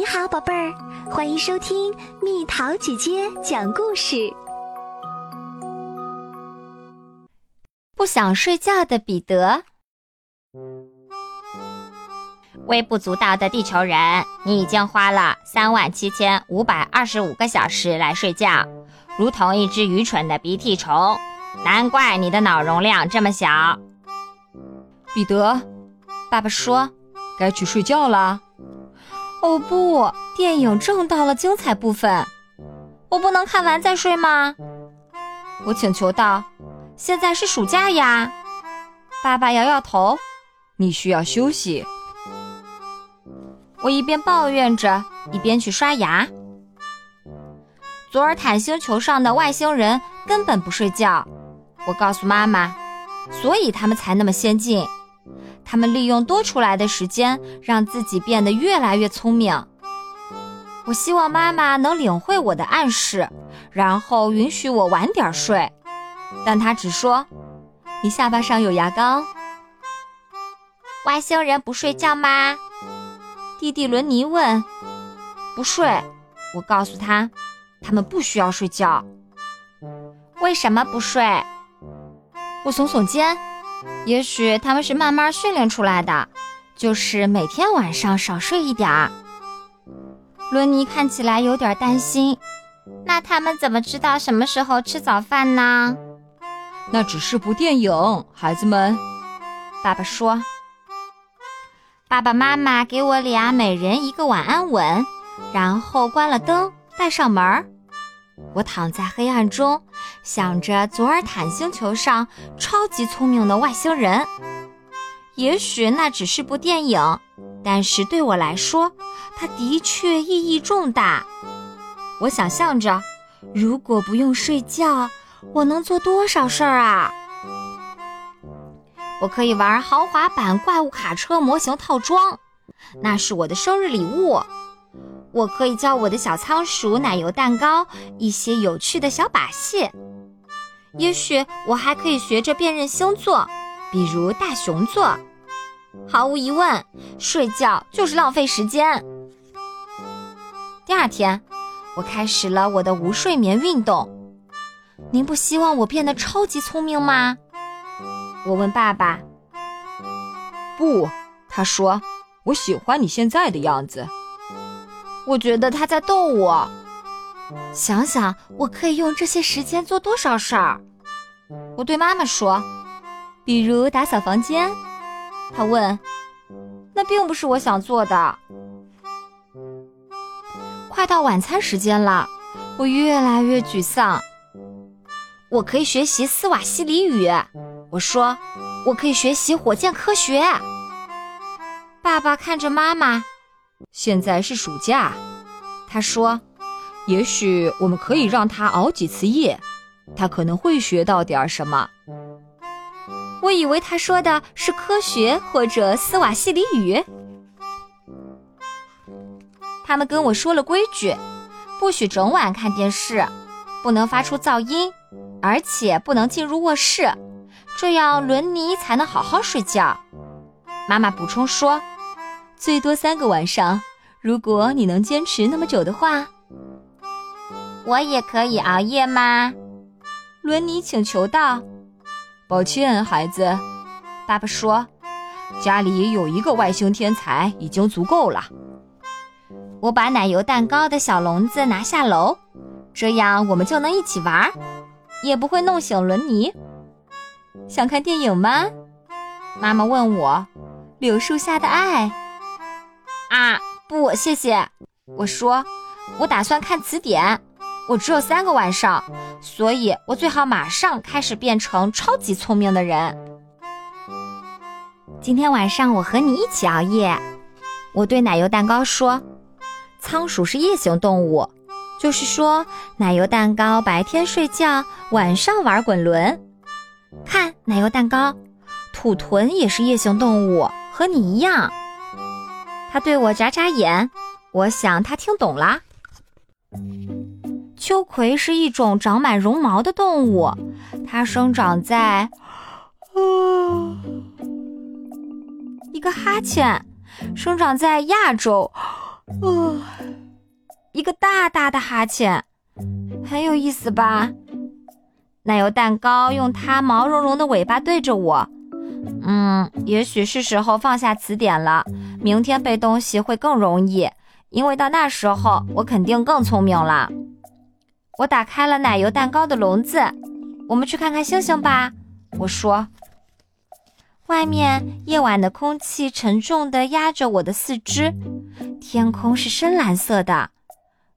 你好，宝贝儿，欢迎收听蜜桃姐姐讲故事。不想睡觉的彼得，微不足道的地球人，你已经花了三万七千五百二十五个小时来睡觉，如同一只愚蠢的鼻涕虫。难怪你的脑容量这么小。彼得，爸爸说，该去睡觉啦。哦不，电影正到了精彩部分，我不能看完再睡吗？我请求道。现在是暑假呀，爸爸摇摇头。你需要休息。我一边抱怨着，一边去刷牙。佐尔坦星球上的外星人根本不睡觉，我告诉妈妈，所以他们才那么先进。他们利用多出来的时间，让自己变得越来越聪明。我希望妈妈能领会我的暗示，然后允许我晚点睡。但他只说：“你下巴上有牙膏。”外星人不睡觉吗？弟弟伦尼问。“不睡。”我告诉他，“他们不需要睡觉。”为什么不睡？我耸耸肩。也许他们是慢慢训练出来的，就是每天晚上少睡一点儿。伦尼看起来有点担心。那他们怎么知道什么时候吃早饭呢？那只是部电影，孩子们。爸爸说：“爸爸妈妈给我俩每人一个晚安吻，然后关了灯，带上门。我躺在黑暗中，想着佐尔坦星球上超级聪明的外星人。也许那只是部电影，但是对我来说，它的确意义重大。我想象着，如果不用睡觉。”我能做多少事儿啊！我可以玩豪华版怪物卡车模型套装，那是我的生日礼物。我可以教我的小仓鼠奶油蛋糕一些有趣的小把戏。也许我还可以学着辨认星座，比如大熊座。毫无疑问，睡觉就是浪费时间。第二天，我开始了我的无睡眠运动。您不希望我变得超级聪明吗？我问爸爸。不，他说，我喜欢你现在的样子。我觉得他在逗我。想想我可以用这些时间做多少事儿。我对妈妈说，比如打扫房间。他问，那并不是我想做的。快到晚餐时间了，我越来越沮丧。我可以学习斯瓦西里语，我说，我可以学习火箭科学。爸爸看着妈妈，现在是暑假，他说，也许我们可以让他熬几次夜，他可能会学到点什么。我以为他说的是科学或者斯瓦西里语。他们跟我说了规矩，不许整晚看电视，不能发出噪音。而且不能进入卧室，这样伦尼才能好好睡觉。妈妈补充说：“最多三个晚上，如果你能坚持那么久的话。”我也可以熬夜吗？伦尼请求道。“抱歉，孩子。”爸爸说，“家里有一个外星天才已经足够了。”我把奶油蛋糕的小笼子拿下楼，这样我们就能一起玩。也不会弄醒伦尼。想看电影吗？妈妈问我。柳树下的爱。啊，不，谢谢。我说，我打算看词典。我只有三个晚上，所以我最好马上开始变成超级聪明的人。今天晚上我和你一起熬夜。我对奶油蛋糕说：“仓鼠是夜行动物。”就是说，奶油蛋糕白天睡觉，晚上玩滚轮。看，奶油蛋糕，土豚也是夜行动物，和你一样。他对我眨眨眼，我想他听懂了。秋葵是一种长满绒毛的动物，它生长在……啊一个哈欠，生长在亚洲。啊，一个大大的哈欠，很有意思吧？奶油蛋糕用它毛茸茸的尾巴对着我。嗯，也许是时候放下词典了。明天背东西会更容易，因为到那时候我肯定更聪明了。我打开了奶油蛋糕的笼子，我们去看看星星吧。我说。外面夜晚的空气沉重地压着我的四肢，天空是深蓝色的。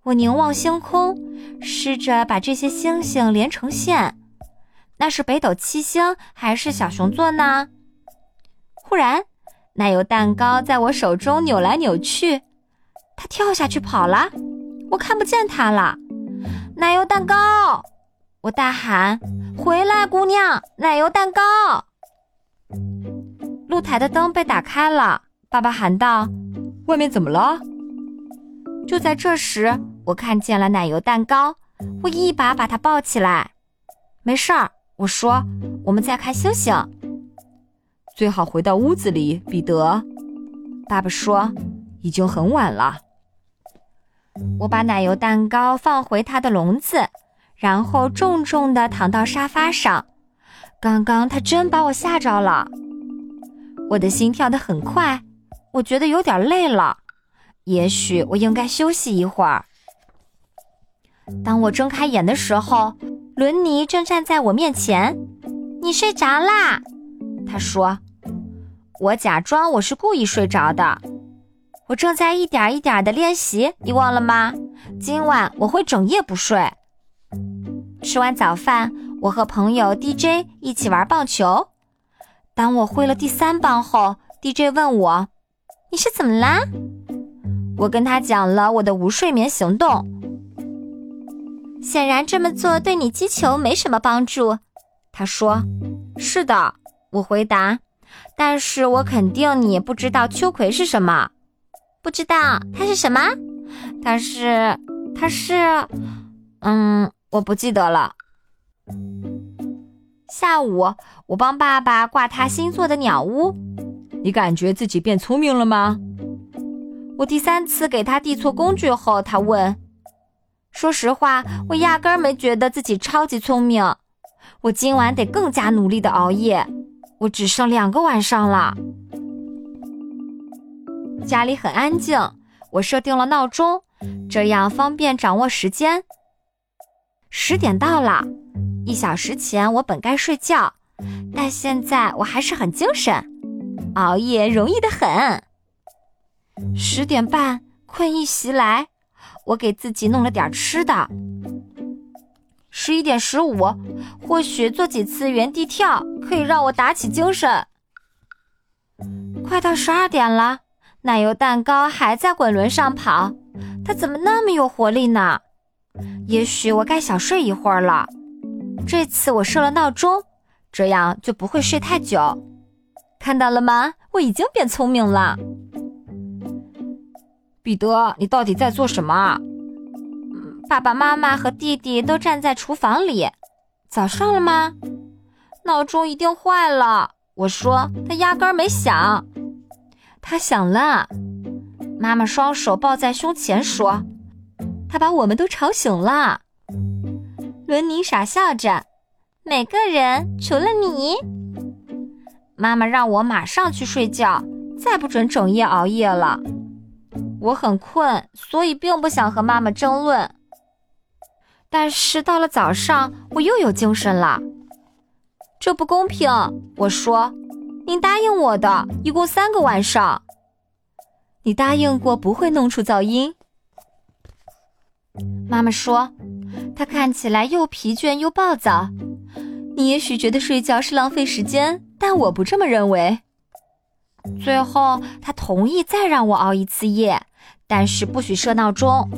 我凝望星空，试着把这些星星连成线。那是北斗七星还是小熊座呢？忽然，奶油蛋糕在我手中扭来扭去，它跳下去跑了，我看不见它了。奶油蛋糕！我大喊：“回来，姑娘！奶油蛋糕！”露台的灯被打开了，爸爸喊道：“外面怎么了？”就在这时，我看见了奶油蛋糕，我一把把它抱起来。没事儿，我说：“我们在看星星。”最好回到屋子里，彼得。爸爸说：“已经很晚了。”我把奶油蛋糕放回它的笼子，然后重重地躺到沙发上。刚刚它真把我吓着了。我的心跳得很快，我觉得有点累了，也许我应该休息一会儿。当我睁开眼的时候，伦尼正站在我面前。“你睡着啦？”他说。我假装我是故意睡着的。我正在一点一点的练习，你忘了吗？今晚我会整夜不睡。吃完早饭，我和朋友 DJ 一起玩棒球。当我挥了第三棒后，DJ 问我：“你是怎么啦？”我跟他讲了我的无睡眠行动。显然这么做对你击球没什么帮助，他说：“是的。”我回答：“但是我肯定你不知道秋葵是什么。不知道它是什么？它是……它是……嗯，我不记得了。”下午，我帮爸爸挂他新做的鸟屋。你感觉自己变聪明了吗？我第三次给他递错工具后，他问：“说实话，我压根儿没觉得自己超级聪明。我今晚得更加努力的熬夜。我只剩两个晚上了。”家里很安静，我设定了闹钟，这样方便掌握时间。十点到了。一小时前我本该睡觉，但现在我还是很精神。熬夜容易的很。十点半，困意袭来，我给自己弄了点吃的。十一点十五，或许做几次原地跳可以让我打起精神。快到十二点了，奶油蛋糕还在滚轮上跑，它怎么那么有活力呢？也许我该小睡一会儿了。这次我设了闹钟，这样就不会睡太久。看到了吗？我已经变聪明了。彼得，你到底在做什么？爸爸妈妈和弟弟都站在厨房里。早上了吗？闹钟一定坏了。我说，它压根儿没响。它响了。妈妈双手抱在胸前说：“他把我们都吵醒了。”伦尼傻笑着，每个人除了你。妈妈让我马上去睡觉，再不准整夜熬夜了。我很困，所以并不想和妈妈争论。但是到了早上，我又有精神了。这不公平，我说。您答应我的，一共三个晚上。你答应过不会弄出噪音。妈妈说。他看起来又疲倦又暴躁。你也许觉得睡觉是浪费时间，但我不这么认为。最后，他同意再让我熬一次夜，但是不许设闹钟。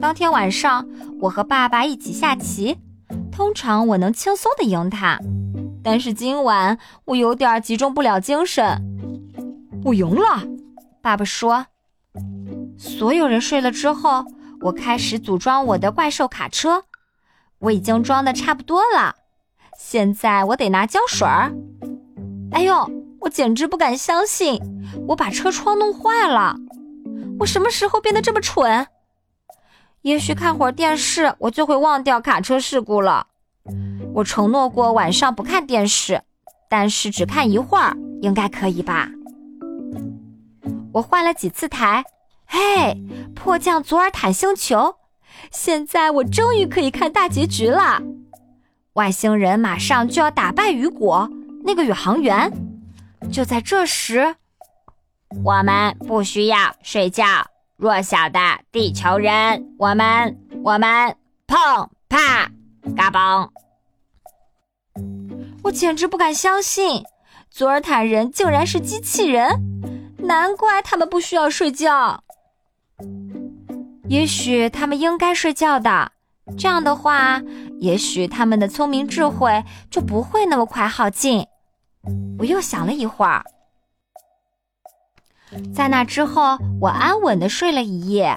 当天晚上，我和爸爸一起下棋，通常我能轻松的赢他，但是今晚我有点集中不了精神。我赢了，爸爸说。所有人睡了之后。我开始组装我的怪兽卡车，我已经装的差不多了。现在我得拿胶水儿。哎呦，我简直不敢相信，我把车窗弄坏了。我什么时候变得这么蠢？也许看会儿电视，我就会忘掉卡车事故了。我承诺过晚上不看电视，但是只看一会儿，应该可以吧？我换了几次台，嘿，迫降左尔坦星球，现在我终于可以看大结局了。外星人马上就要打败雨果那个宇航员。就在这时，我们不需要睡觉，弱小的地球人，我们，我们，碰啪，嘎嘣！我简直不敢相信，佐尔坦人竟然是机器人，难怪他们不需要睡觉。也许他们应该睡觉的，这样的话，也许他们的聪明智慧就不会那么快耗尽。我又想了一会儿，在那之后，我安稳的睡了一夜。